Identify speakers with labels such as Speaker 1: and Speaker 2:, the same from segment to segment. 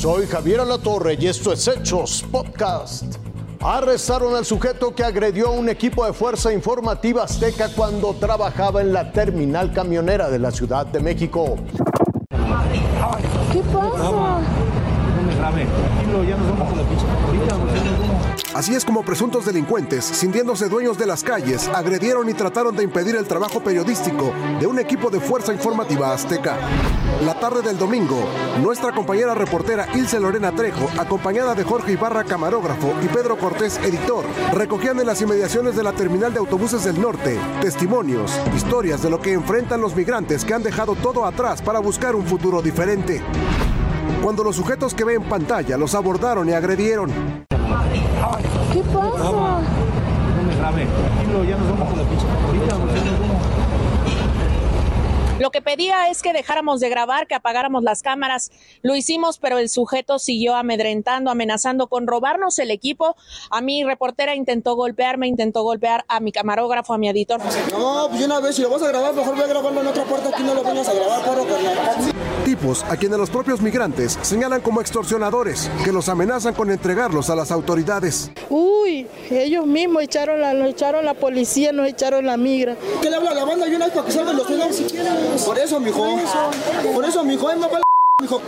Speaker 1: Soy Javier Alatorre y esto es Hechos Podcast. Arrestaron al sujeto que agredió a un equipo de Fuerza Informativa Azteca cuando trabajaba en la terminal camionera de la Ciudad de México.
Speaker 2: ¿Qué pasa?
Speaker 3: Así es como presuntos delincuentes, sintiéndose dueños de las calles, agredieron y trataron de impedir el trabajo periodístico de un equipo de Fuerza Informativa Azteca. La tarde del domingo, nuestra compañera reportera Ilse Lorena Trejo, acompañada de Jorge Ibarra, camarógrafo, y Pedro Cortés, editor, recogían en las inmediaciones de la terminal de autobuses del norte testimonios, historias de lo que enfrentan los migrantes que han dejado todo atrás para buscar un futuro diferente. Cuando los sujetos que ve en pantalla los abordaron y agredieron,
Speaker 2: ¿Qué pasa?
Speaker 4: Lo que pedía es que dejáramos de grabar, que apagáramos las cámaras. Lo hicimos, pero el sujeto siguió amedrentando, amenazando con robarnos el equipo. A mi reportera intentó golpearme, intentó golpear a mi camarógrafo, a mi editor.
Speaker 5: No, pues una vez, si lo vas a grabar, mejor voy a grabarlo en otra parte, aquí no lo vengas a grabar, porro, carnal.
Speaker 3: Tipos a quienes los propios migrantes señalan como extorsionadores, que los amenazan con entregarlos a las autoridades.
Speaker 2: Uy, ellos mismos echaron la, nos echaron la policía, nos echaron la migra.
Speaker 5: ¿Qué le habla a la banda y una vez para que salgan los pedos si quieres? Por eso, mijo. Por eso, mijo, no va la mijo.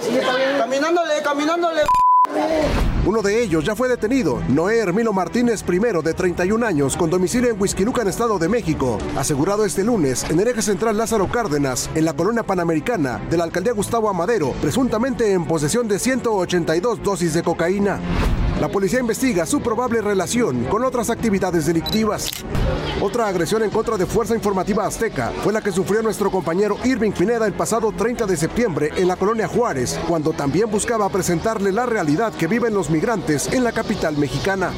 Speaker 5: Caminándole, caminándole.
Speaker 3: Uno de ellos ya fue detenido, Noé Hermilo Martínez I, de 31 años, con domicilio en Huizquilucan, Estado de México, asegurado este lunes en el eje central Lázaro Cárdenas, en la colonia panamericana de la alcaldía Gustavo Amadero, presuntamente en posesión de 182 dosis de cocaína. La policía investiga su probable relación con otras actividades delictivas. Otra agresión en contra de Fuerza Informativa Azteca fue la que sufrió nuestro compañero Irving Pineda el pasado 30 de septiembre en la colonia Juárez, cuando también buscaba presentarle la realidad que viven los migrantes en la capital mexicana.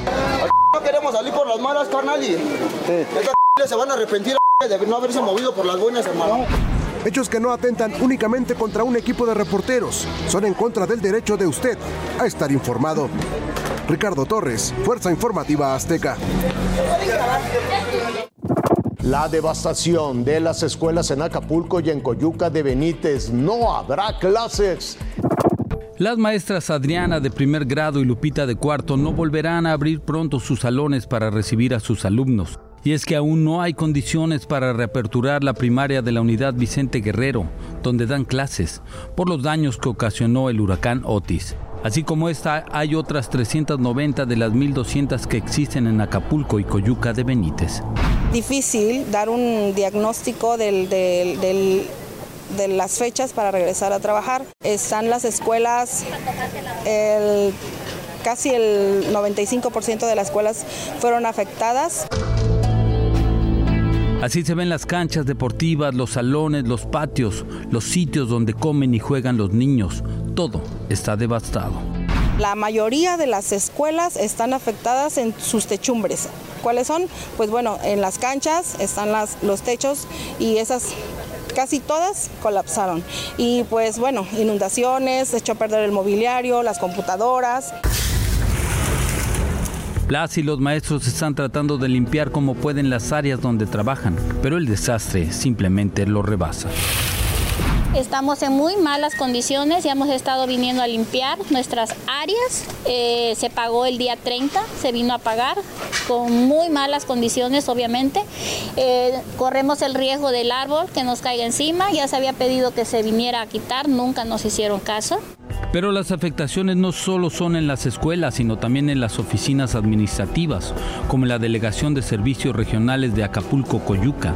Speaker 5: No queremos salir por las malas, carnal, y estas se van a arrepentir de no haberse movido por las buenas, hermano.
Speaker 3: Hechos que no atentan únicamente contra un equipo de reporteros, son en contra del derecho de usted a estar informado. Ricardo Torres, Fuerza Informativa Azteca.
Speaker 1: La devastación de las escuelas en Acapulco y en Coyuca de Benítez. No habrá clases.
Speaker 6: Las maestras Adriana de primer grado y Lupita de cuarto no volverán a abrir pronto sus salones para recibir a sus alumnos. Y es que aún no hay condiciones para reaperturar la primaria de la unidad Vicente Guerrero, donde dan clases, por los daños que ocasionó el huracán Otis. Así como esta, hay otras 390 de las 1.200 que existen en Acapulco y Coyuca de Benítez.
Speaker 7: difícil dar un diagnóstico de las fechas para regresar a trabajar. Están las escuelas, el- casi el 95% de las escuelas fueron afectadas.
Speaker 6: Así se ven las canchas deportivas, los salones, los patios, los sitios donde comen y juegan los niños. Todo está devastado.
Speaker 7: La mayoría de las escuelas están afectadas en sus techumbres. ¿Cuáles son? Pues bueno, en las canchas están los techos y esas casi todas colapsaron. Y pues bueno, inundaciones, echó a perder el mobiliario, las computadoras.
Speaker 6: Las y los maestros están tratando de limpiar como pueden las áreas donde trabajan, pero el desastre simplemente lo rebasa.
Speaker 8: Estamos en muy malas condiciones, ya hemos estado viniendo a limpiar nuestras áreas. Eh, se pagó el día 30, se vino a pagar con muy malas condiciones, obviamente. Eh, corremos el riesgo del árbol que nos caiga encima, ya se había pedido que se viniera a quitar, nunca nos hicieron caso.
Speaker 6: Pero las afectaciones no solo son en las escuelas, sino también en las oficinas administrativas, como la Delegación de Servicios Regionales de Acapulco Coyuca,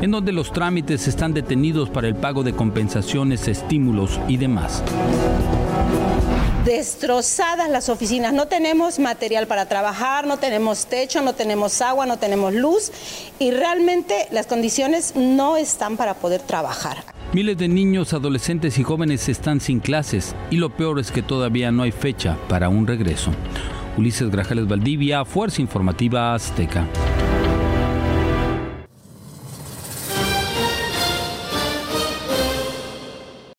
Speaker 6: en donde los trámites están detenidos para el pago de compensaciones, estímulos y demás.
Speaker 9: destrozadas las oficinas. No tenemos material para trabajar, no tenemos techo, no tenemos agua, no tenemos luz y realmente las condiciones no están para poder trabajar.
Speaker 6: Miles de niños, adolescentes y jóvenes están sin clases y lo peor es que todavía no hay fecha para un regreso. Ulises Grajales Valdivia, Fuerza Informativa Azteca.